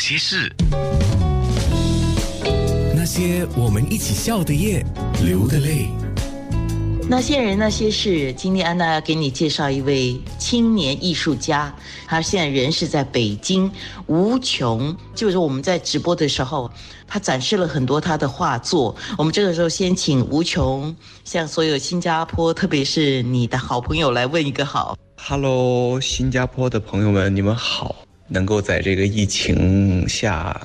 些事？那些我们一起笑的夜，流的泪。那些人，那些事。今天安娜要给你介绍一位青年艺术家，他现在人是在北京。吴琼，就是我们在直播的时候，他展示了很多他的画作。我们这个时候先请吴琼向所有新加坡，特别是你的好朋友来问一个好。Hello，新加坡的朋友们，你们好！能够在这个疫情下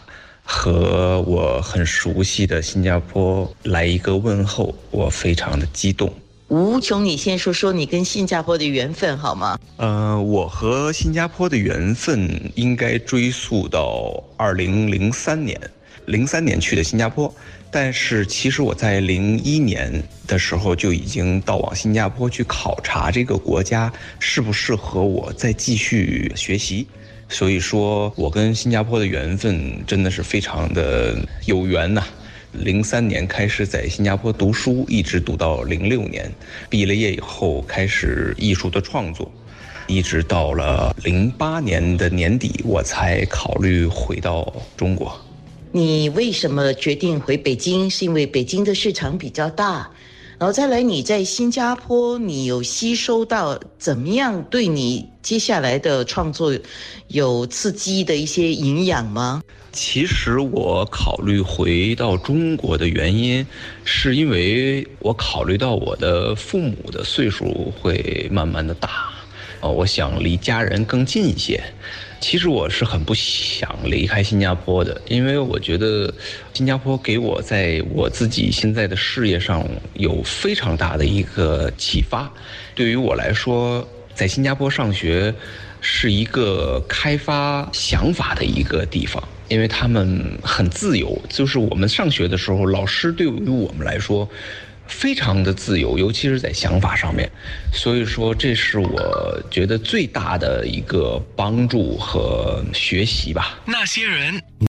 和我很熟悉的新加坡来一个问候，我非常的激动。吴琼，你先说说你跟新加坡的缘分好吗？呃，我和新加坡的缘分应该追溯到二零零三年，零三年去的新加坡。但是其实我在零一年的时候就已经到往新加坡去考察这个国家适不适合我再继续学习。所以说我跟新加坡的缘分真的是非常的有缘呐。零三年开始在新加坡读书，一直读到零六年，毕了业以后开始艺术的创作，一直到了零八年的年底，我才考虑回到中国。你为什么决定回北京？是因为北京的市场比较大，然后再来你在新加坡，你有吸收到怎么样对你接下来的创作有刺激的一些营养吗？其实我考虑回到中国的原因，是因为我考虑到我的父母的岁数会慢慢的大，哦，我想离家人更近一些。其实我是很不想离开新加坡的，因为我觉得新加坡给我在我自己现在的事业上有非常大的一个启发。对于我来说，在新加坡上学是一个开发想法的一个地方。因为他们很自由，就是我们上学的时候，老师对于我们来说，非常的自由，尤其是在想法上面。所以说，这是我觉得最大的一个帮助和学习吧。那些人。